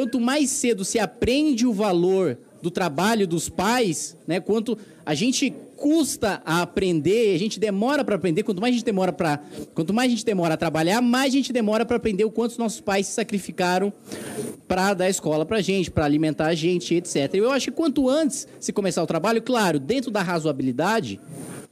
quanto mais cedo se aprende o valor do trabalho dos pais, né? Quanto a gente custa a aprender, a gente demora para aprender, quanto mais a gente demora para, quanto mais a gente demora a trabalhar, mais a gente demora para aprender o quanto os nossos pais se sacrificaram para dar escola para a gente, para alimentar a gente, etc. Eu acho que quanto antes se começar o trabalho, claro, dentro da razoabilidade,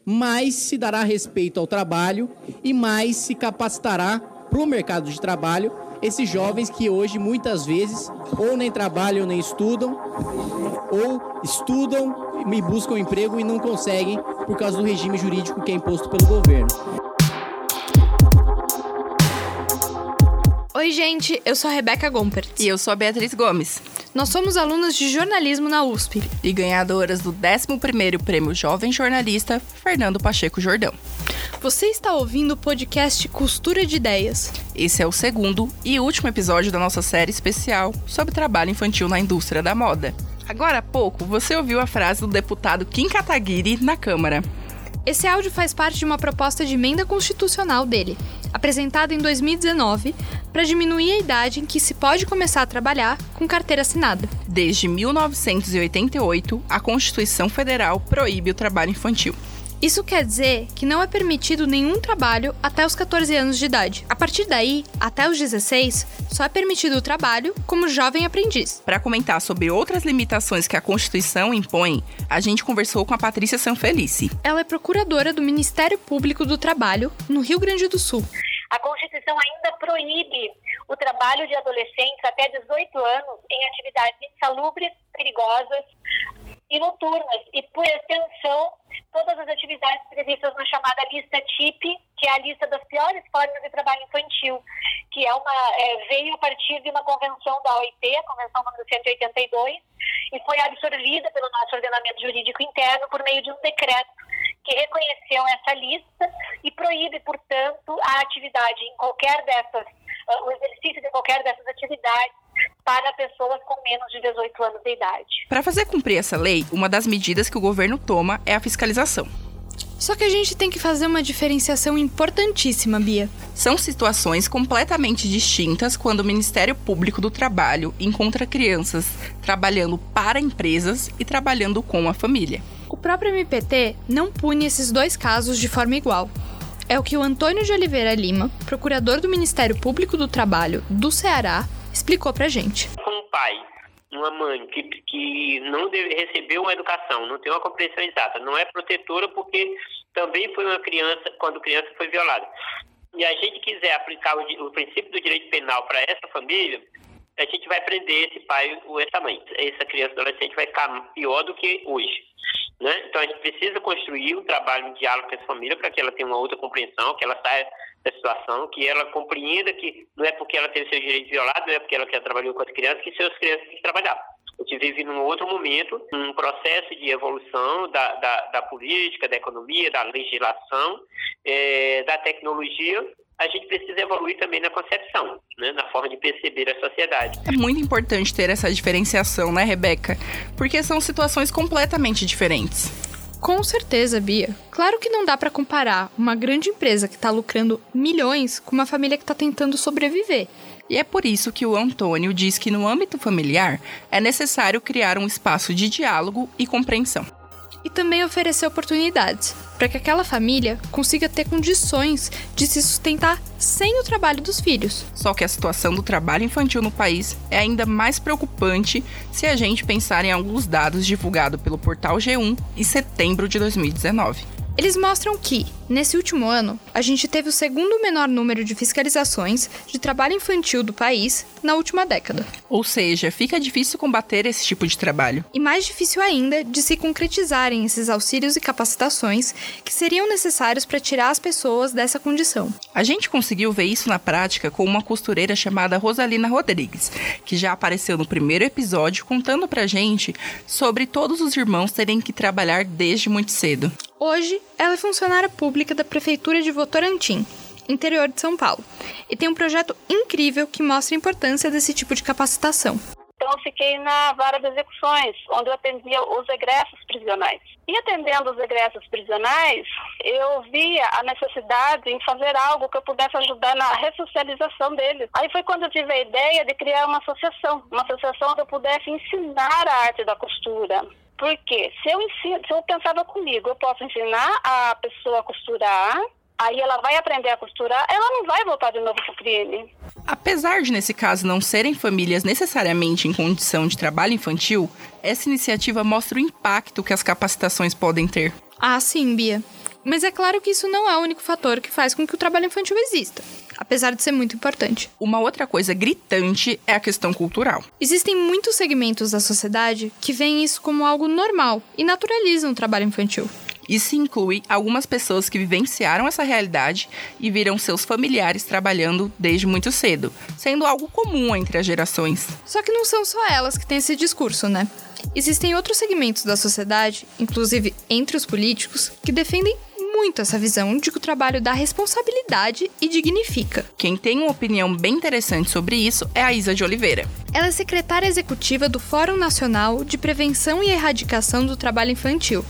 mais se dará respeito ao trabalho e mais se capacitará para o mercado de trabalho esses jovens que hoje muitas vezes ou nem trabalham nem estudam, ou estudam e buscam emprego e não conseguem por causa do regime jurídico que é imposto pelo governo. Oi, gente, eu sou a Rebeca Gompert. E eu sou a Beatriz Gomes. Nós somos alunas de jornalismo na USP. E ganhadoras do 11º Prêmio Jovem Jornalista Fernando Pacheco Jordão. Você está ouvindo o podcast Costura de Ideias. Esse é o segundo e último episódio da nossa série especial sobre trabalho infantil na indústria da moda. Agora há pouco, você ouviu a frase do deputado Kim Kataguiri na Câmara. Esse áudio faz parte de uma proposta de emenda constitucional dele, apresentada em 2019, para diminuir a idade em que se pode começar a trabalhar com carteira assinada. Desde 1988, a Constituição Federal proíbe o trabalho infantil. Isso quer dizer que não é permitido nenhum trabalho até os 14 anos de idade. A partir daí, até os 16, só é permitido o trabalho como jovem aprendiz. Para comentar sobre outras limitações que a Constituição impõe, a gente conversou com a Patrícia Sanfelice. Ela é procuradora do Ministério Público do Trabalho no Rio Grande do Sul. A Constituição ainda proíbe o trabalho de adolescentes até 18 anos em atividades insalubres, perigosas, e noturnas, e por extensão, todas as atividades previstas na chamada lista TIP, que é a lista das piores formas de trabalho infantil, que é uma, é, veio a partir de uma convenção da OIT, a Convenção número 182, e foi absorvida pelo nosso ordenamento jurídico interno por meio de um decreto que reconheceu essa lista e proíbe, portanto, a atividade em qualquer dessas, uh, o exercício de qualquer dessas atividades para pessoas com menos de 18 anos de idade. Para fazer cumprir essa lei, uma das medidas que o governo toma é a fiscalização. Só que a gente tem que fazer uma diferenciação importantíssima, Bia. São situações completamente distintas quando o Ministério Público do Trabalho encontra crianças trabalhando para empresas e trabalhando com a família. O próprio MPT não pune esses dois casos de forma igual. É o que o Antônio de Oliveira Lima, procurador do Ministério Público do Trabalho do Ceará, explicou pra gente. Um pai, uma mãe que, que não deve, recebeu uma educação, não tem uma compreensão exata, não é protetora porque também foi uma criança, quando criança foi violada. E a gente quiser aplicar o, o princípio do direito penal para essa família, a gente vai prender esse pai ou essa mãe. Essa criança adolescente vai ficar pior do que hoje. Né? Então a gente precisa construir um trabalho de diálogo com essa família para que ela tenha uma outra compreensão, que ela saia da situação, que ela compreenda que não é porque ela teve seus direitos violados, não é porque ela quer trabalhar com as crianças, que seus crianças têm que trabalhar. A gente vive num outro momento, um processo de evolução da, da, da política, da economia, da legislação, é, da tecnologia, a gente precisa evoluir também na concepção, né, na forma de perceber a sociedade. É muito importante ter essa diferenciação, né, Rebeca? Porque são situações completamente diferentes. Com certeza, Bia. Claro que não dá para comparar uma grande empresa que está lucrando milhões com uma família que está tentando sobreviver. E é por isso que o Antônio diz que no âmbito familiar é necessário criar um espaço de diálogo e compreensão e também oferecer oportunidades para que aquela família consiga ter condições de se sustentar sem o trabalho dos filhos. Só que a situação do trabalho infantil no país é ainda mais preocupante se a gente pensar em alguns dados divulgados pelo portal G1 em setembro de 2019. Eles mostram que, nesse último ano, a gente teve o segundo menor número de fiscalizações de trabalho infantil do país na última década. Ou seja, fica difícil combater esse tipo de trabalho. E mais difícil ainda de se concretizarem esses auxílios e capacitações que seriam necessários para tirar as pessoas dessa condição. A gente conseguiu ver isso na prática com uma costureira chamada Rosalina Rodrigues, que já apareceu no primeiro episódio contando pra gente sobre todos os irmãos terem que trabalhar desde muito cedo. Hoje, ela é funcionária pública da Prefeitura de Votorantim, interior de São Paulo, e tem um projeto incrível que mostra a importância desse tipo de capacitação. Então, eu fiquei na vara de execuções, onde eu atendia os egressos prisionais. E atendendo os egressos prisionais, eu via a necessidade em fazer algo que eu pudesse ajudar na ressocialização deles. Aí foi quando eu tive a ideia de criar uma associação, uma associação onde eu pudesse ensinar a arte da costura. Porque se eu ensino, se eu pensava comigo, eu posso ensinar a pessoa a costurar, aí ela vai aprender a costurar, ela não vai voltar de novo pro crime. Apesar de, nesse caso, não serem famílias necessariamente em condição de trabalho infantil, essa iniciativa mostra o impacto que as capacitações podem ter. Ah, sim, Bia. Mas é claro que isso não é o único fator que faz com que o trabalho infantil exista, apesar de ser muito importante. Uma outra coisa gritante é a questão cultural. Existem muitos segmentos da sociedade que veem isso como algo normal e naturalizam o trabalho infantil. Isso inclui algumas pessoas que vivenciaram essa realidade e viram seus familiares trabalhando desde muito cedo, sendo algo comum entre as gerações. Só que não são só elas que têm esse discurso, né? Existem outros segmentos da sociedade, inclusive entre os políticos, que defendem muito essa visão de que o trabalho dá responsabilidade e dignifica. Quem tem uma opinião bem interessante sobre isso é a Isa de Oliveira. Ela é secretária executiva do Fórum Nacional de Prevenção e Erradicação do Trabalho Infantil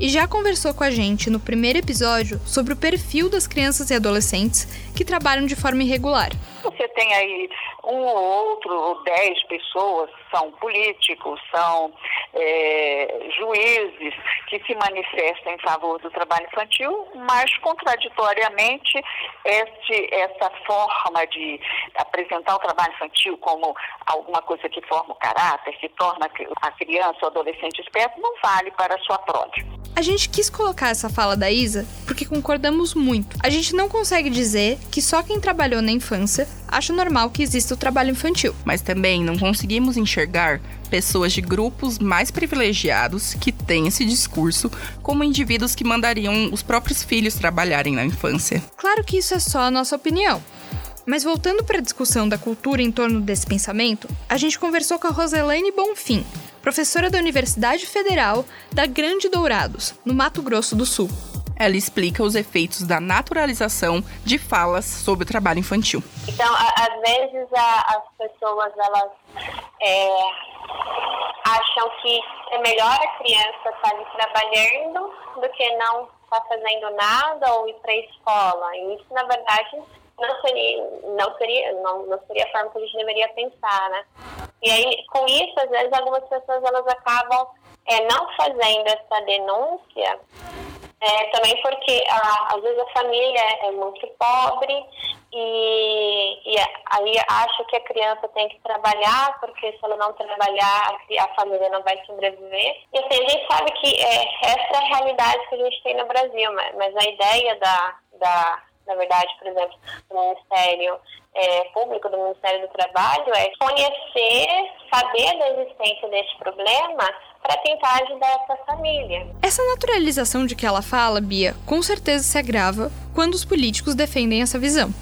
e já conversou com a gente no primeiro episódio sobre o perfil das crianças e adolescentes que trabalham de forma irregular. Você tem aí um ou outro, ou dez pessoas, são políticos, são é, juízes que se manifestam em favor do trabalho infantil, mas contraditoriamente este, essa forma de apresentar o trabalho infantil como alguma coisa que forma o caráter, que torna a criança ou adolescente esperto, não vale para a sua prole. A gente quis colocar essa fala da Isa porque concordamos muito. A gente não consegue dizer que só quem trabalhou na infância acha normal que exista o trabalho infantil. Mas também não conseguimos enxergar pessoas de grupos mais privilegiados que têm esse discurso como indivíduos que mandariam os próprios filhos trabalharem na infância. Claro que isso é só a nossa opinião. Mas voltando para a discussão da cultura em torno desse pensamento, a gente conversou com a Roselaine Bonfim, professora da Universidade Federal da Grande Dourados, no Mato Grosso do Sul. Ela explica os efeitos da naturalização de falas sobre o trabalho infantil. Então, às vezes a, as pessoas elas é, acham que é melhor a criança estar ali trabalhando do que não estar tá fazendo nada ou ir para a escola. E isso, na verdade, não seria, não seria, não, não seria a forma que a gente deveria pensar, né? E aí, com isso, às vezes, algumas pessoas elas acabam é, não fazendo essa denúncia, é, também porque a, às vezes a família é muito pobre e, e aí acha que a criança tem que trabalhar, porque se ela não trabalhar, a família não vai sobreviver. E assim, a gente sabe que é, essa é a realidade que a gente tem no Brasil, mas, mas a ideia da, da na verdade, por exemplo, do Ministério é, Público, do Ministério do Trabalho, é conhecer, saber da existência desse problema para tentar ajudar essa família. Essa naturalização de que ela fala, Bia, com certeza se agrava quando os políticos defendem essa visão.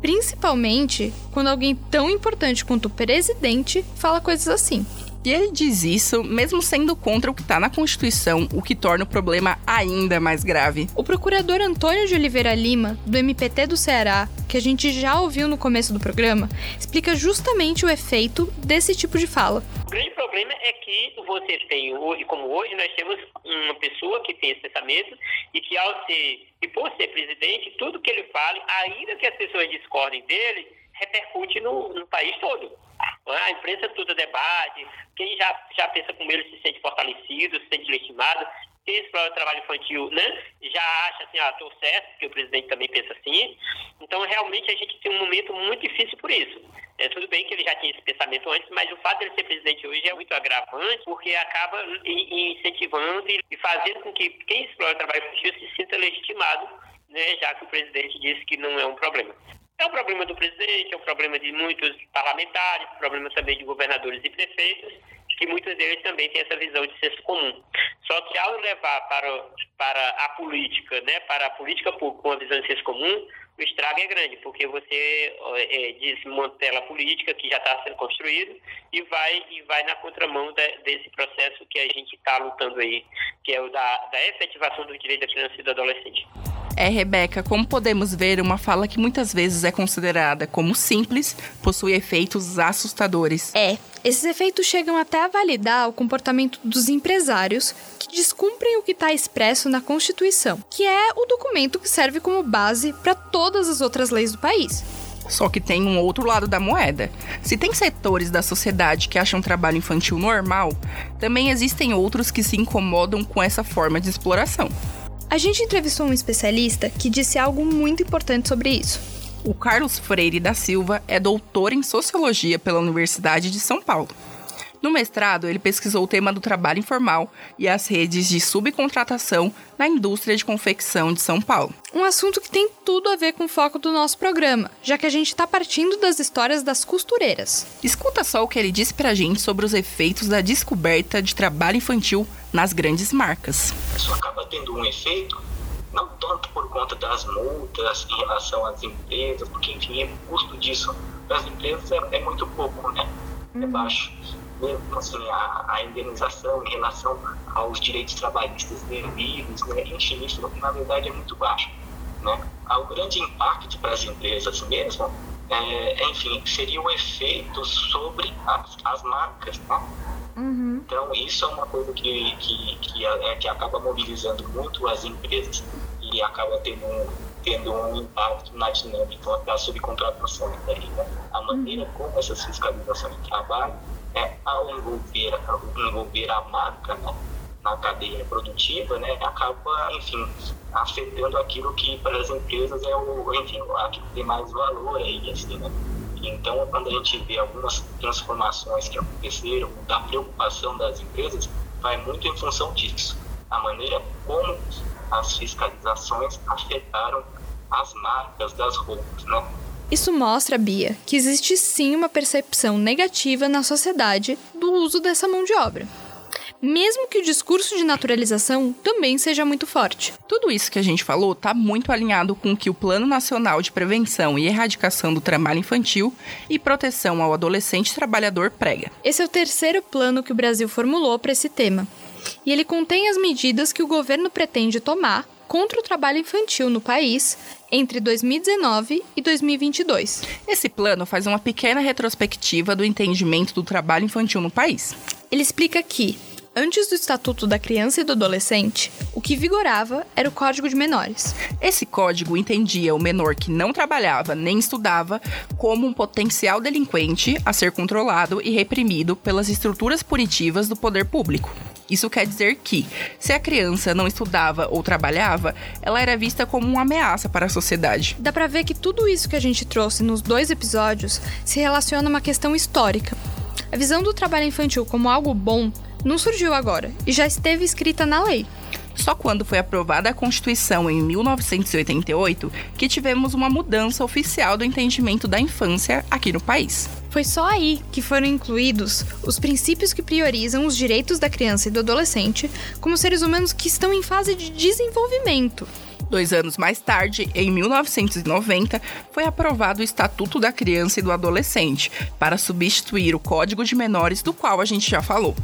Principalmente quando alguém tão importante quanto o presidente fala coisas assim. E ele diz isso mesmo sendo contra o que está na Constituição, o que torna o problema ainda mais grave. O procurador Antônio de Oliveira Lima, do MPT do Ceará, que a gente já ouviu no começo do programa, explica justamente o efeito desse tipo de fala. O grande problema é que você tem hoje, como hoje, nós temos uma pessoa que tem esse pensamento e que ao ser, e por ser presidente, tudo que ele fale, ainda que as pessoas discordem dele, repercute no, no país todo. A imprensa toda debate, quem já, já pensa como ele se sente fortalecido, se sente legitimado, quem explora o trabalho infantil né, já acha assim, ah, estou certo, porque o presidente também pensa assim. Então, realmente, a gente tem um momento muito difícil por isso. É, tudo bem que ele já tinha esse pensamento antes, mas o fato de ele ser presidente hoje é muito agravante, porque acaba incentivando e fazendo com que quem explora o trabalho infantil se sinta legitimado, né, já que o presidente disse que não é um problema. É um problema do presidente, é um problema de muitos parlamentares, problema também de governadores e prefeitos, que muitos deles também têm essa visão de senso comum. Só que ao levar para, para a política, né, para a política pública com a visão de senso comum, o estrago é grande, porque você é, desmantela a política que já está sendo construída e vai, e vai na contramão de, desse processo que a gente está lutando aí, que é o da, da efetivação do direito da criança e do adolescente. É, Rebeca, como podemos ver, uma fala que muitas vezes é considerada como simples possui efeitos assustadores. É, esses efeitos chegam até a validar o comportamento dos empresários que descumprem o que está expresso na Constituição, que é o documento que serve como base para todas as outras leis do país. Só que tem um outro lado da moeda. Se tem setores da sociedade que acham trabalho infantil normal, também existem outros que se incomodam com essa forma de exploração. A gente entrevistou um especialista que disse algo muito importante sobre isso. O Carlos Freire da Silva é doutor em sociologia pela Universidade de São Paulo. No mestrado, ele pesquisou o tema do trabalho informal e as redes de subcontratação na indústria de confecção de São Paulo. Um assunto que tem tudo a ver com o foco do nosso programa, já que a gente está partindo das histórias das costureiras. Escuta só o que ele disse pra gente sobre os efeitos da descoberta de trabalho infantil nas grandes marcas. Isso acaba tendo um efeito não tanto por conta das multas em relação às empresas, porque enfim, o custo disso para as empresas é, é muito pouco, né? É baixo mesmo assim, a, a, indenização em relação aos direitos trabalhistas devidos, né, enfim, isso na verdade é muito baixo. Né? O grande impacto para as empresas mesmo, é, enfim, seria o efeito sobre as, as marcas. Né? Uhum. Então, isso é uma coisa que, que, que, é, que acaba mobilizando muito as empresas e acaba tendo um, tendo um impacto na dinâmica da subcontratação. Né? A maneira uhum. como essas fiscalizações trabalham é, ao envolver, envolver a marca né, na cadeia produtiva, né, acaba, enfim, afetando aquilo que para as empresas é o, enfim, aquilo que tem mais valor aí, assim, né? Então, quando a gente vê algumas transformações que aconteceram, da preocupação das empresas, vai muito em função disso. A maneira como as fiscalizações afetaram as marcas das roupas, né? Isso mostra, Bia, que existe sim uma percepção negativa na sociedade do uso dessa mão de obra. Mesmo que o discurso de naturalização também seja muito forte. Tudo isso que a gente falou está muito alinhado com o que o Plano Nacional de Prevenção e Erradicação do Trabalho Infantil e Proteção ao Adolescente Trabalhador prega. Esse é o terceiro plano que o Brasil formulou para esse tema. E ele contém as medidas que o governo pretende tomar contra o trabalho infantil no país entre 2019 e 2022. Esse plano faz uma pequena retrospectiva do entendimento do trabalho infantil no país. Ele explica que, antes do Estatuto da Criança e do Adolescente, o que vigorava era o Código de Menores. Esse código entendia o menor que não trabalhava nem estudava como um potencial delinquente a ser controlado e reprimido pelas estruturas punitivas do poder público. Isso quer dizer que, se a criança não estudava ou trabalhava, ela era vista como uma ameaça para a sociedade. Dá para ver que tudo isso que a gente trouxe nos dois episódios se relaciona a uma questão histórica. A visão do trabalho infantil como algo bom não surgiu agora e já esteve escrita na lei. Só quando foi aprovada a Constituição em 1988 que tivemos uma mudança oficial do entendimento da infância aqui no país. Foi só aí que foram incluídos os princípios que priorizam os direitos da criança e do adolescente como seres humanos que estão em fase de desenvolvimento. Dois anos mais tarde, em 1990, foi aprovado o Estatuto da Criança e do Adolescente, para substituir o Código de Menores, do qual a gente já falou.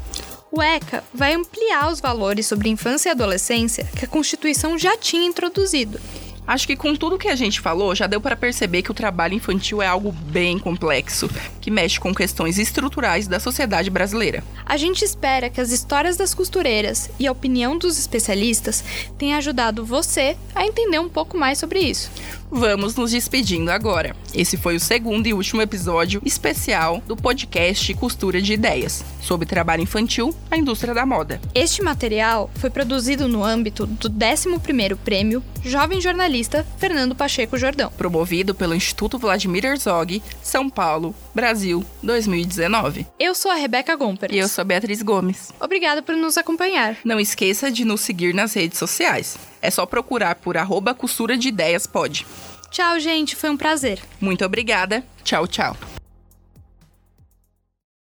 O ECA vai ampliar os valores sobre infância e adolescência que a Constituição já tinha introduzido. Acho que com tudo que a gente falou, já deu para perceber que o trabalho infantil é algo bem complexo, que mexe com questões estruturais da sociedade brasileira. A gente espera que as histórias das costureiras e a opinião dos especialistas tenham ajudado você a entender um pouco mais sobre isso. Vamos nos despedindo agora. Esse foi o segundo e último episódio especial do podcast Costura de Ideias, sobre trabalho infantil na indústria da moda. Este material foi produzido no âmbito do 11º Prêmio Jovem Jornalista Fernando Pacheco Jordão, promovido pelo Instituto Vladimir Herzog, São Paulo, Brasil, 2019. Eu sou a Rebeca Gomper. E eu sou a Beatriz Gomes. Obrigada por nos acompanhar. Não esqueça de nos seguir nas redes sociais. É só procurar por arroba costura de ideias pode. Tchau, gente. Foi um prazer. Muito obrigada. Tchau, tchau.